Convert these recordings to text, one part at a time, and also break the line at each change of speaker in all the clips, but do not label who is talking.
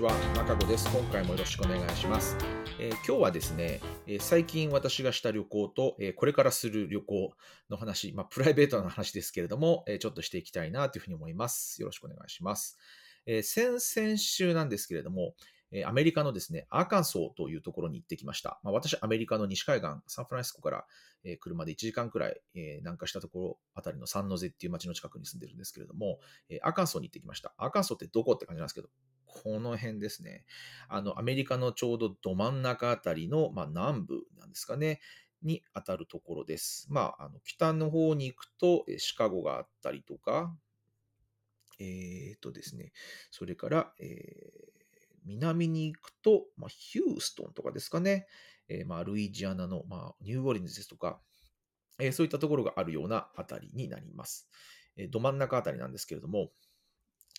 ちは。中子です。今回もよろしくお願いします。えー今日はですね、え最近私がした旅行と、えこれからする旅行の話、まあ、プライベートな話ですけれども、えちょっとしていきたいなというふうに思います。よろしくお願いします。え先々週なんですけれども、えアメリカのですね、アーカンソーというところに行ってきました。まあ、私、アメリカの西海岸、サンフランシスコから、え車で1時間くらい、え南下したところあたりのサンノゼっていう町の近くに住んでるんですけれども、えアーカンソーに行ってきました。アーカンソーってどこって感じなんですけど、この辺ですね。あの、アメリカのちょうどど真ん中あたりの、まあ、南部なんですかね、に当たるところです。まあ、あの北の方に行くと、シカゴがあったりとか、えーとですね、それから、えー南に行くと、まあ、ヒューストンとかですかね、えーまあ、ルイジアナの、まあ、ニューオリンズですとか、えーそういったところがあるようなあたりになります。えーど真ん中あたりなんですけれども、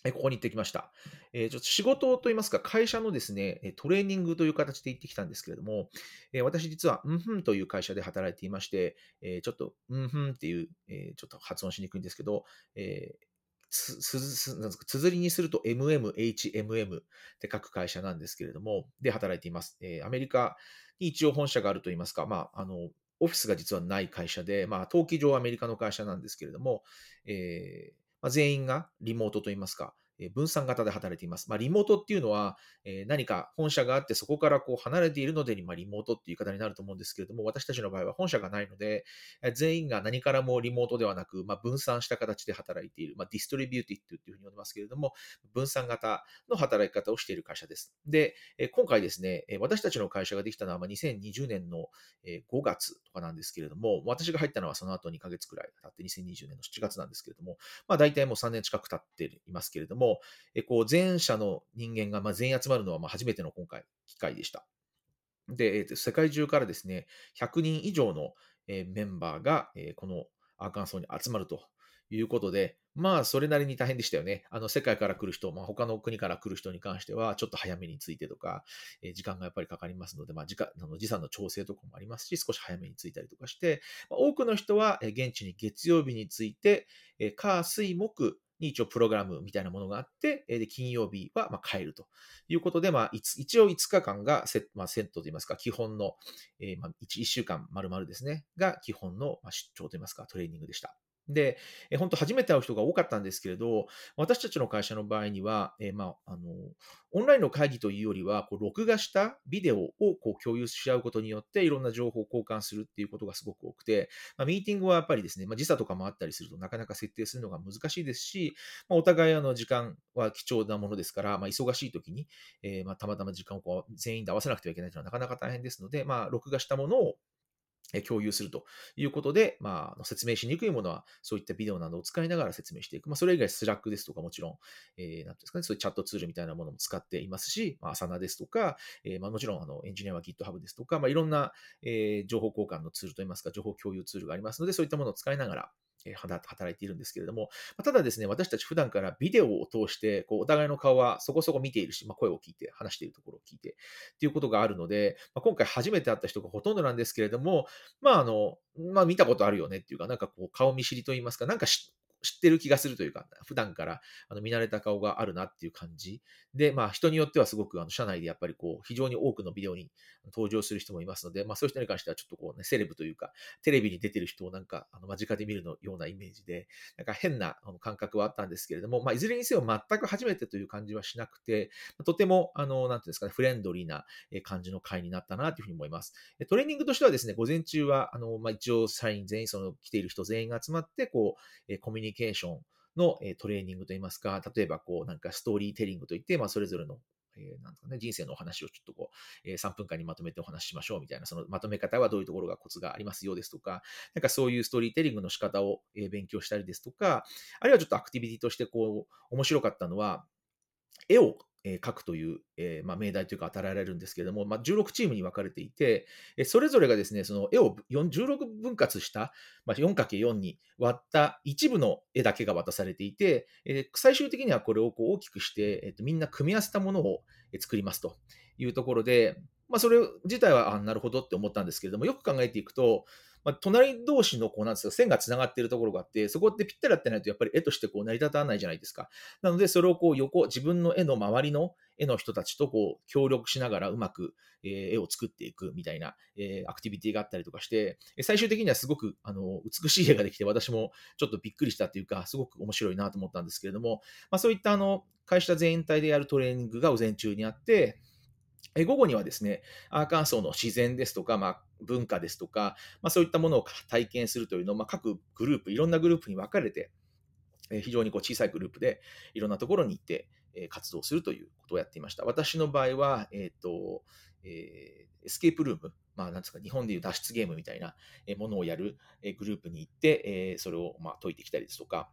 ここに行ってきました。えーちょっと仕事といいますか、会社のですね、トレーニングという形で行ってきたんですけれども、えー私実は、うんふんという会社で働いていまして、えーちょっと、うんふんっていう、えーちょっと発音しにくいんですけど、えーつ、つ、つ、なんですか、綴りにすると MMHMM って書く会社なんですけれども、で働いています。えーアメリカに一応本社があるといいますか、まあ、あの、オフィスが実はない会社で、まあ、登記上アメリカの会社なんですけれども、えーまあ、全員がリモートといいますか、分散型で働いています。まあ、リモートっていうのは、え何か本社があって、そこからこう離れているので、ま、リモートっていう言い方になると思うんですけれども、私たちの場合は本社がないので、全員が何からもリモートではなく、ま、分散した形で働いている、ま、 distributed っていうふうに呼んでますけれども、分散型の働き方をしている会社です。で、え今回ですね、私たちの会社ができたのは2020年の5月とかなんですけれども、私が入ったのはその後2ヶ月くらい経って2020年の7月なんですけれども、まあ大体もう3年近く経っていますけれども、えこう全社の人間がま全員集まるのはま初めての今回機会でした。で、えー世界中からですね、100人以上のえメンバーがえこのアーカンソーに集まるということで、まあ、それなりに大変でしたよね。あの、世界から来る人、まあ、他の国から来る人に関しては、ちょっと早めに着いてとか、え時間がやっぱりかかりますので、まあ、時間、あの時差の調整とかもありますし、少し早めに着いたりとかして、ま多くの人は、え現地に月曜日に着いて、えー火、水、木に一応プログラムみたいなものがあって、で金曜日はまあ帰るということで、まあ、一応5日間がセ,、まあ、セットといいますか、基本の、えーまあ、1, 1週間丸々ですね、が基本のま出張といいますか、トレーニングでした。で、えー本当初めて会う人が多かったんですけれど、私たちの会社の場合には、えーまあ、あの、オンラインの会議というよりは、こう録画したビデオをこう共有し合うことによって、いろんな情報を交換するっていうことがすごく多くて、まあ、ミーティングはやっぱりですね、まあ、時差とかもあったりするとなかなか設定するのが難しいですし、まあ、お互いあの時間は貴重なものですから、まあ、忙しい時に、えーまあ、たまたま時間をこう全員で合わせなくてはいけないというのはなかなか大変ですので、まあ、録画したものを共有するということで、まあ、説明しにくいものは、そういったビデオなどを使いながら説明していく。まあ、それ以外、スラックですとか、もちろん、えーなんですかね、そういうチャットツールみたいなものも使っていますし、まあ、アサナですとか、えーまあ、もちろん、あの、エンジニアは GitHub ですとか、まあ、いろんな、えー情報交換のツールといいますか、情報共有ツールがありますので、そういったものを使いながら、働いているんですけれども、ただですね、私たち普段からビデオを通して、こうお互いの顔はそこそこ見ているし、まあ、声を聞いて、話しているところを聞いて、っていうことがあるので、まあ、今回初めて会った人がほとんどなんですけれども、まあ、あの、まあ、見たことあるよねっていうか、なんかこう、顔見知りといいますか、なんか知ってる気がするというか、普段からあの見慣れた顔があるなっていう感じ。で、まあ、人によってはすごく、あの、社内でやっぱりこう、非常に多くのビデオに登場する人もいますので、まあ、そういう人に関してはちょっとこうね、セレブというか、テレビに出てる人をなんか、あの、間近で見るのようなイメージで、なんか変な感覚はあったんですけれども、まあ、いずれにせよ全く初めてという感じはしなくて、とても、あの、なんていうんですかね、フレンドリーな感じの会になったなというふうに思います。トレーニングとしてはですね、午前中は、あの、まあ、一応社員全員、その来ている人全員が集まって、こう、コミュニニケーションのえトレーニングといいますか、例えばこう、なんかストーリーテリングといって、まあ、それぞれのえなんですかね、人生のお話をちょっとこう、えー3分間にまとめてお話ししましょうみたいな、そのまとめ方はどういうところがコツがありますよですとか、なんかそういうストーリーテリングの仕方をえー勉強したりですとか、あるいはちょっとアクティビティとしてこう、面白かったのは、絵をえー描くという、えーまあ、命題というか与えられるんですけれども、まあ、16チームに分かれていて、えーそれぞれがですね、その絵を16分割した、まあ、4×4 に割った一部の絵だけが渡されていて、え最終的にはこれをこう大きくして、えーと、みんな組み合わせたものを作りますというところで、まあ、それ自体は、あなるほどって思ったんですけれども、よく考えていくと、まあ、隣同士のこうなんですか線がつながっているところがあって、そこってぴったりやってないと、やっぱり絵としてこう成り立たないじゃないですか。なので、それをこう横、自分の絵の周りの絵の人たちとこう協力しながらうまく、え絵を作っていくみたいな、えアクティビティがあったりとかして、最終的にはすごくあの美しい絵ができて、私もちょっとびっくりしたというか、すごく面白いなと思ったんですけれども、まあ、そういったあの会社全体でやるトレーニングが午前中にあって、午後にはですね、アーカンソーの自然ですとか、まあ、文化ですとか、まあ、そういったものを体験するというのを、まあ、各グループ、いろんなグループに分かれて、え非常にこう小さいグループでいろんなところに行ってえ活動するということをやっていました。私の場合は、えっ、ー、と、えー、エスケープルーム、まあ、なんですか、日本でいう脱出ゲームみたいなものをやるグループに行って、えそれをま解いてきたりですとか、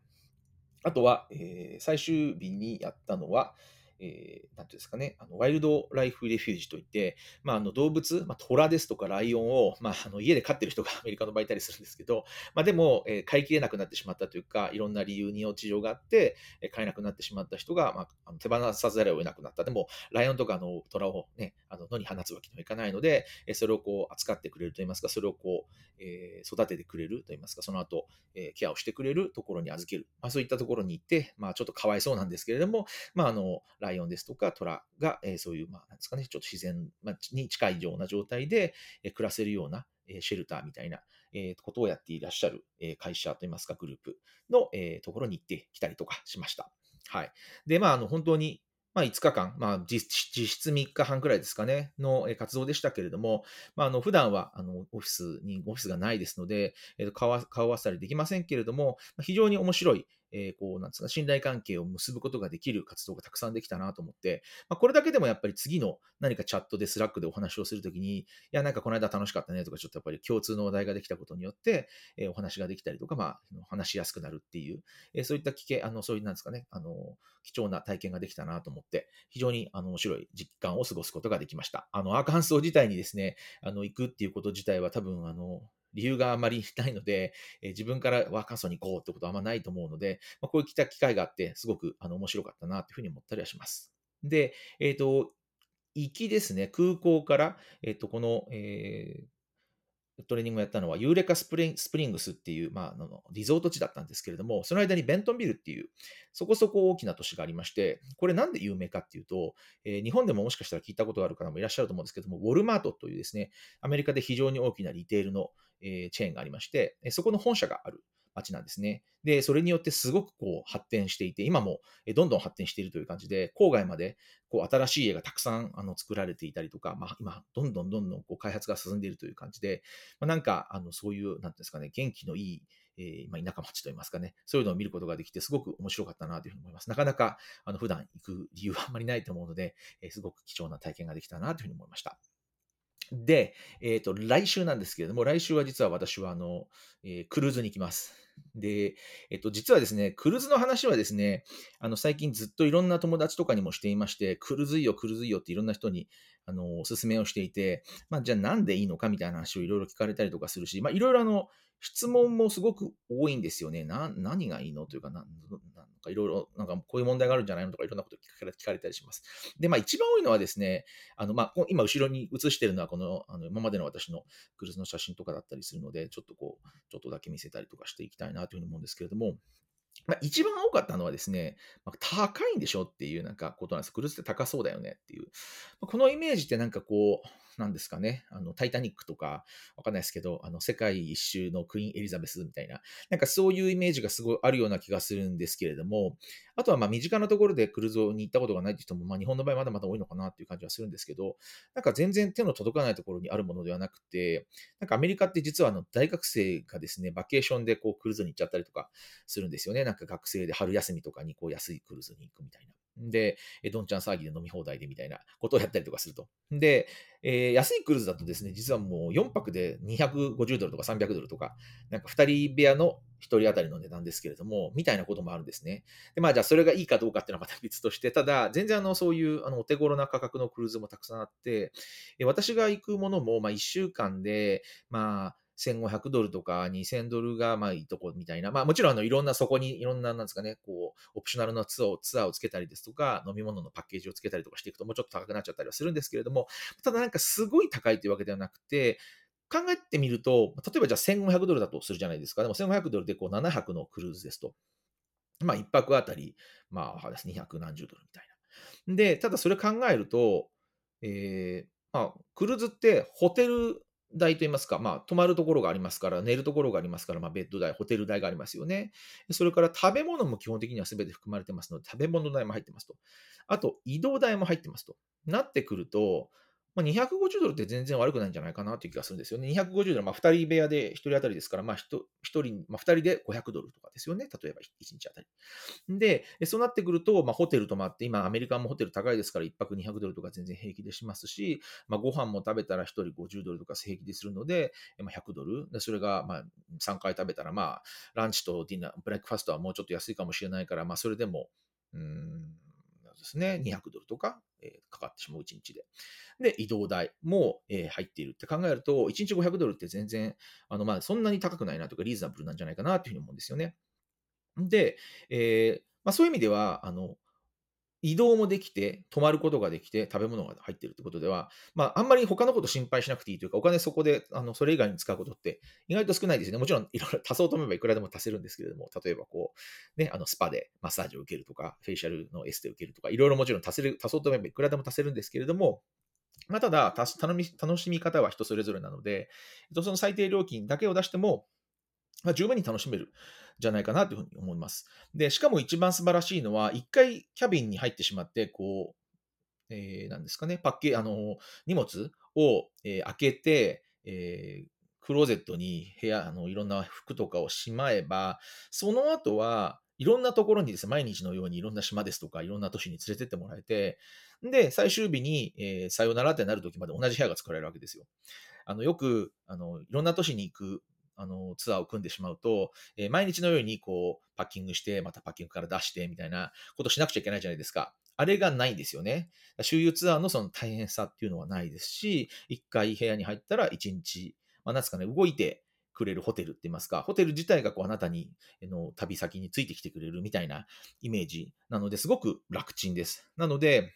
あとは、え、最終日にやったのは、えー、なんていうんですかね、あのワイルドライフレフュージといって、まあ、あの動物、まあ、虎ですとかライオンを、まあ、あの家で飼ってる人が アメリカの場合いたりするんですけど、まあ、でも、えー、飼いきれなくなってしまったというか、いろんな理由に事情があって、えー、飼えなくなってしまった人が、まあ、あの手放さざるを得なくなった。でも、ライオンとかの虎を、ね、あの野に放つわけにはいかないので、えー、それをこう扱ってくれるといいますか、それをこう、えー、育ててくれるといいますか、その後、えー、ケアをしてくれるところに預ける。まあ、そういったところに行って、まあ、ちょっとかわいそうなんですけれども、まあ、あのライオンですとか虎ラが、えそういう、まあ、なんですかね、ちょっと自然に近いような状態で、え暮らせるような、えシェルターみたいな、えことをやっていらっしゃる、え会社といいますか、グループの、えところに行ってきたりとかしました。はい。で、まあ、あの、本当に、まあ、5日間、まあ実、質3日半くらいですかね、の活動でしたけれども、まあ、あの普段はあのオフィスに、オフィスがないですので、えー、顔合わせたりできませんけれども、非常に面白い、え、こう、なんですか、信頼関係を結ぶことができる活動がたくさんできたなと思って、ま、これだけでもやっぱり次の何かチャットでスラックでお話をするときに、いや、なんかこの間楽しかったねとか、ちょっとやっぱり共通の話題ができたことによって、え、お話ができたりとか、まあ、話しやすくなるっていう、え、そういった経験、あの、そういうなんですかね、あの、貴重な体験ができたなと思って、非常にあの面白い時間を過ごすことができました。あの、アーカンソー自体にですね、あの、行くっていうこと自体は多分、あの、理由があまりないので、え、自分からワーカンソーに行こうってことはあんまないと思うので、まあ、こういった機会があって、すごくあの面白かったなというふうに思ったりはします。で、えっ、ー、と、行きですね、空港から、えっ、ー、と、この、えー、トレーニングをやったのは、ユーレカスプリングスっていう、まあ、あのリゾート地だったんですけれども、その間にベントンビルっていう、そこそこ大きな都市がありまして、これなんで有名かっていうと、えー、日本でももしかしたら聞いたことがある方もいらっしゃると思うんですけども、ウォルマートというですね、アメリカで非常に大きなリテールの、え、チェーンがありまして、そこの本社がある街なんですね。で、それによってすごくこう発展していて、今もどんどん発展しているという感じで、郊外までこう新しい家がたくさんあの作られていたりとか、まあ、今、どんどんどんどんこう開発が進んでいるという感じで、まあ、なんかあのそういう、なんていうんですかね、元気のいいえー、ま、田舎町といいますかね、そういうのを見ることができて、すごく面白かったなというふうに思います。なかなか、あの、普段行く理由はあんまりないと思うので、えー、すごく貴重な体験ができたなというふうに思いました。で、えっ、ー、と、来週なんですけれども、来週は実は私は、あの、えクルーズに行きます。で、えっと、実はですね、クルーズの話はですね、あの、最近ずっといろんな友達とかにもしていまして、クルーズいいよ、クルーズいいよっていろんな人に、あの、おすすめをしていて、まあ、じゃあなんでいいのかみたいな話をいろいろ聞かれたりとかするし、まあ、いろいろあの、質問もすごく多いんですよね。な、何がいいのというか、な、かいろいろ、なんかこういう問題があるんじゃないの？とかいろんなこと聞かれ聞かれたりします。で、まあ一番多いのはですね、あの、まあ今後ろに映してるのはこの、あの今までの私のクルーズの写真とかだったりするので、ちょっとこう、ちょっとだけ見せたりとかしていきたいなというふうに思うんですけれども、まあ、一番多かったのはですね、まあ、高いんでしょっていうなんかことなんです。クルーズって高そうだよねっていう。まあ、このイメージってなんかこう、なんですかね、あの、タイタニックとか、わかんないですけど、あの、世界一周のクイーン・エリザベスみたいな、なんかそういうイメージがすごいあるような気がするんですけれども、あとはまあ身近なところでクルーズに行ったことがないって人も、まあ日本の場合まだまだ多いのかなっていう感じはするんですけど、なんか全然手の届かないところにあるものではなくて、なんかアメリカって実はあの大学生がですね、バケーションでこうクルーズに行っちゃったりとかするんですよね。なんか学生で春休みとかにこう安いクルーズに行くみたいな。で、どんちゃん騒ぎで飲み放題でみたいなことをやったりとかすると。で、えー、安いクルーズだとですね、実はもう4泊で250ドルとか300ドルとか、なんか2人部屋の1人当たりの値段ですけれども、みたいなこともあるんですね。で、まあじゃあそれがいいかどうかっていうのはまた別として、ただ、全然あの、そういうあのお手頃な価格のクルーズもたくさんあって、私が行くものも、まあ1週間で、まあ、1500ドルとか2000ドルがまあいいとこみたいな。まあもちろんあのいろんなそこにいろんななんですかね、こう、オプショナルのツアーをツアーをつけたりですとか、飲み物のパッケージをつけたりとかしていくともうちょっと高くなっちゃったりはするんですけれども、ただなんかすごい高いというわけではなくて、考えてみると、例えばじゃあ1500ドルだとするじゃないですか。でも1500ドルでこう7泊のクルーズですと。まあ1泊あたり、まあ200何十ドルみたいな。で、ただそれ考えると、えー、まあ、クルーズってホテル代といいますか、まあ、泊まるところがありますから、寝るところがありますから、まあ、ベッド代、ホテル代がありますよね。それから食べ物も基本的には全て含まれてますので、食べ物代も入ってますと。あと、移動代も入ってますと。なってくると、まあ、250ドルって全然悪くないんじゃないかなという気がするんですよね。250ドル、まあ、2人部屋で1人当たりですから、まあ1、1人、まあ、2人で500ドルとかですよね。例えば1日当たり。で、そうなってくると、まあ、ホテル泊まって、今アメリカもホテル高いですから、1泊200ドルとか全然平気でしますし、まあ、ご飯も食べたら1人50ドルとか平気でするので、まあ、100ドル。でそれがまあ3回食べたら、まあ、ランチとディナー、ブレックファストはもうちょっと安いかもしれないから、まあ、それでも、うーん、ですね、200ドルとか、え、かかってしまう1日で。で、移動代も、え、入っているって考えると、1日500ドルって全然、あの、まあ、そんなに高くないなとか、リーズナブルなんじゃないかなというふうに思うんですよね。で、えー、まあ、そういう意味では、あの、移動もできて、泊まることができて、食べ物が入っているということでは、まあ、あんまり他のこと心配しなくていいというか、お金そこで、あの、それ以外に使うことって意外と少ないですよね。もちろん、いろいろ足そうと思えばいくらでも足せるんですけれども、例えばこう、ね、あの、スパでマッサージを受けるとか、フェイシャルのエステを受けるとか、いろいろもちろん足せる、足そうと思えばいくらでも足せるんですけれども、まあ、ただ、楽しみ方は人それぞれなので、その最低料金だけを出しても、まあ、十分に楽しめるじゃないかなというふうに思います。で、しかも一番素晴らしいのは、一回キャビンに入ってしまって、こう、えー、なんですかね、パッケ、あの、荷物を、えー、開けて、えー、クローゼットに部屋、あの、いろんな服とかをしまえば、その後は、いろんなところにですね、毎日のようにいろんな島ですとか、いろんな都市に連れてってもらえて、で、最終日に、えー、さよならってなる時まで同じ部屋が作られるわけですよ。あの、よく、あの、いろんな都市に行くあの、ツアーを組んでしまうと、えー、毎日のようにこう、パッキングして、またパッキングから出して、みたいなことしなくちゃいけないじゃないですか。あれがないんですよね。周遊ツアーのその大変さっていうのはないですし、一回部屋に入ったら一日、まあ、なんすかね、動いてくれるホテルって言いますか、ホテル自体がこうあなたにの旅先についてきてくれるみたいなイメージなのですごく楽ちんです。なので、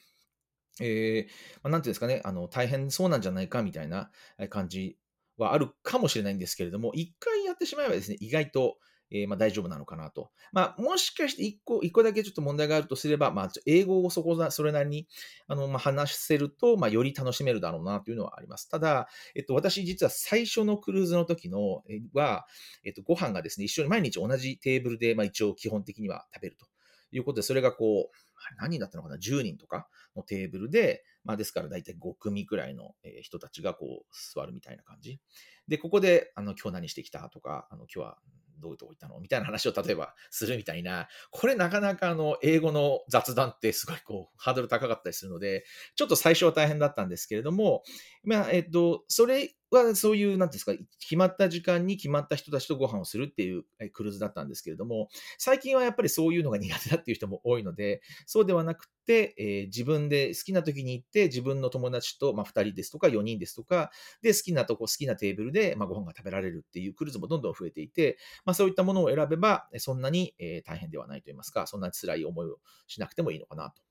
えー、まあ、なんていうんですかね、あの、大変そうなんじゃないかみたいな感じはあるかもしれないんですけれども、一回やってしまえばですね、意外と、えー、まあ、大丈夫なのかなと。まあ、もしかして一個、一個だけちょっと問題があるとすれば、まあ、英語をそこそれなりに、あの、まあ、話せると、まあ、より楽しめるだろうなというのはあります。ただ、えっと、私実は最初のクルーズの時の、えは、えっと、ご飯がですね、一緒に毎日同じテーブルで、まあ、一応基本的には食べるということで、それがこう、何人だったのかな ?10 人とかのテーブルで、まあですから大体5組くらいの人たちがこう座るみたいな感じ。で、ここで、あの、今日何してきたとか、あの、今日はどういうとこ行ったの？みたいな話を例えばするみたいな、これなかなかあの、英語の雑談ってすごいこう、ハードル高かったりするので、ちょっと最初は大変だったんですけれども、まあ、えっと、それはそういう、なんですか、決まった時間に決まった人たちとご飯をするっていうクルーズだったんですけれども、最近はやっぱりそういうのが苦手だっていう人も多いので、そうではなくて、えー、自分で好きな時に行って、自分の友達と、まあ、2人ですとか4人ですとか、で、好きなとこ、好きなテーブルで、まあ、ご飯が食べられるっていうクルーズもどんどん増えていて、まあ、そういったものを選べば、そんなに、え、大変ではないと言いますか、そんな辛い思いをしなくてもいいのかなと。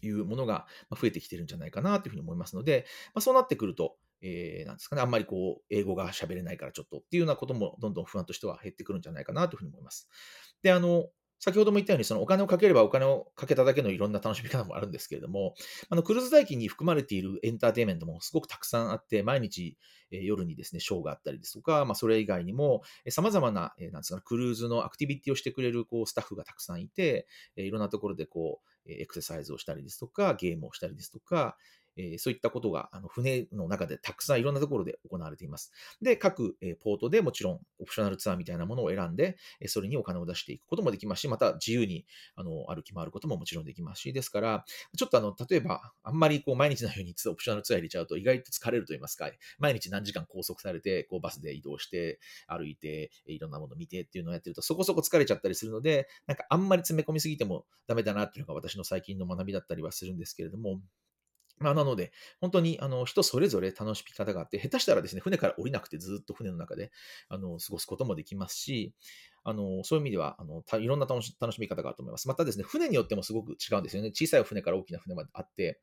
いうものが増えてきてるんじゃないかなというふうに思いますので、まあ、そうなってくると、えー、なんですかね、あんまりこう、英語が喋れないからちょっとっていうようなこともどんどん不安としては減ってくるんじゃないかなというふうに思います。で、あの、先ほども言ったように、そのお金をかければお金をかけただけのいろんな楽しみ方もあるんですけれども、あのクルーズ代金に含まれているエンターテインメントもすごくたくさんあって、毎日、えー、夜にですね、ショーがあったりですとか、まあ、それ以外にも、さまざまな、えー、なんですか、クルーズのアクティビティをしてくれるこうスタッフがたくさんいて、えー、いろんなところでこう、エクササイズをしたりですとか、ゲームをしたりですとか、えそういったことがあの船の中でたくさんいろんなところで行われています。で、各、えポートでもちろんオプショナルツアーみたいなものを選んで、えそれにお金を出していくこともできますし、また自由にあの歩き回ることももちろんできますし、ですから、ちょっとあの、例えば、あんまりこう毎日のようにオプショナルツアー入れちゃうと意外と疲れると言いますか、毎日何時間拘束されて、こうバスで移動して、歩いて、いろんなもの見てっていうのをやってると、そこそこ疲れちゃったりするので、なんかあんまり詰め込みすぎてもダメだなっていうのが私の最近の学びだったりはするんですけれども、まあ、なので、本当にあの人それぞれ楽しみ方があって、下手したらですね、船から降りなくてずっと船の中であの過ごすこともできますし、あの、そういう意味では、あの、いろんな楽し楽しみ方があると思います。またですね、船によってもすごく違うんですよね。小さい船から大きな船まであって、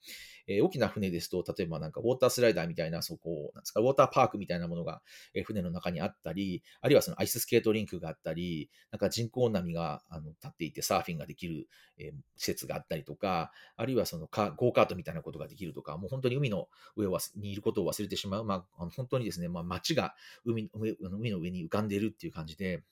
えー、大きな船ですと、例えばなんかウォータースライダーみたいな、そこ、なんですか、ウォーターパークみたいなものが、えー、船の中にあったり、あるいはそのアイススケートリンクがあったり、なんか人工波があの立っていてサーフィンができる、えー、施設があったりとか、あるいはそのカゴーカートみたいなことができるとか、もう本当に海の上にいることを忘れてしまう、まあ、あの本当にですね、まあ、街が海海の上に浮かんでいるっていう感じで、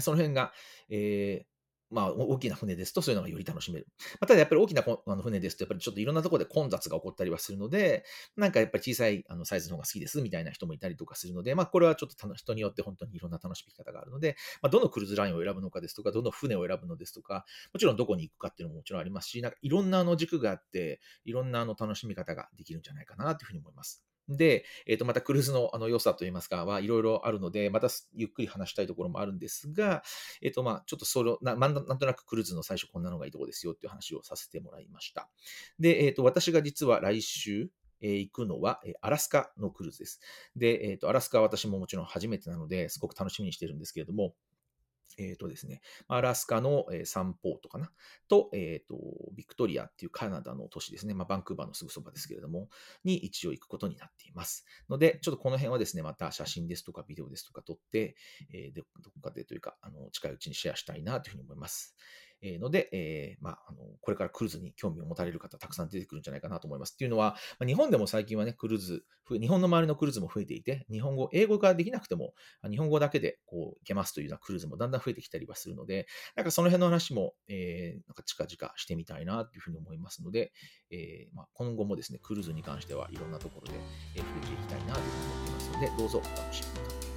その辺が、えー、まあ、大きな船ですと、そういうのがより楽しめる。ま、ただ、やっぱり大きなあの船ですと、やっぱりちょっといろんなところで混雑が起こったりはするので、なんかやっぱり小さいあのサイズの方が好きですみたいな人もいたりとかするので、まあ、これはちょっと人によって本当にいろんな楽しみ方があるので、まあ、どのクルーズラインを選ぶのかですとか、どの船を選ぶのですとか、もちろんどこに行くかっていうのももちろんありますし、なんかいろんなあの軸があって、いろんなあの楽しみ方ができるんじゃないかなというふうに思います。で、えっ、ー、と、またクルーズのあの良さといいますか、はいろいろあるので、またゆっくり話したいところもあるんですが、えっ、ー、と、まあちょっとそれな、なんとなくクルーズの最初こんなのがいいとこですよっていう話をさせてもらいました。で、えっ、ー、と、私が実は来週、えー、行くのは、えー、アラスカのクルーズです。で、えっ、と、アラスカは私ももちろん初めてなので、すごく楽しみにしてるんですけれども、えっ、ー、とですね、アラスカの、えー、サンポートかな、と、えっ、ー、と、ビクトリアっていうカナダの都市ですね、まあ、バンクーバーのすぐそばですけれども、に一応行くことになっています。ので、ちょっとこの辺はですね、また写真ですとかビデオですとか撮って、えー、どこかでというか、あの、近いうちにシェアしたいなというふうに思います。えので、え、まあ、の、これからクルーズに興味を持たれる方、たくさん出てくるんじゃないかなと思います。っていうのは、ま、日本でも最近はね、クルーズ、日本の周りのクルーズも増えていて、日本語、英語ができなくても、日本語だけでこう、行けますというようなクルーズもだんだん増えてきたりはするので、なんかその辺の話も、え、なんか近々してみたいなというふうに思いますので、え、ま、今後もですね、クルーズに関してはいろんなところで、え触れていきたいなというふうに思っていますので、どうぞお楽しみに。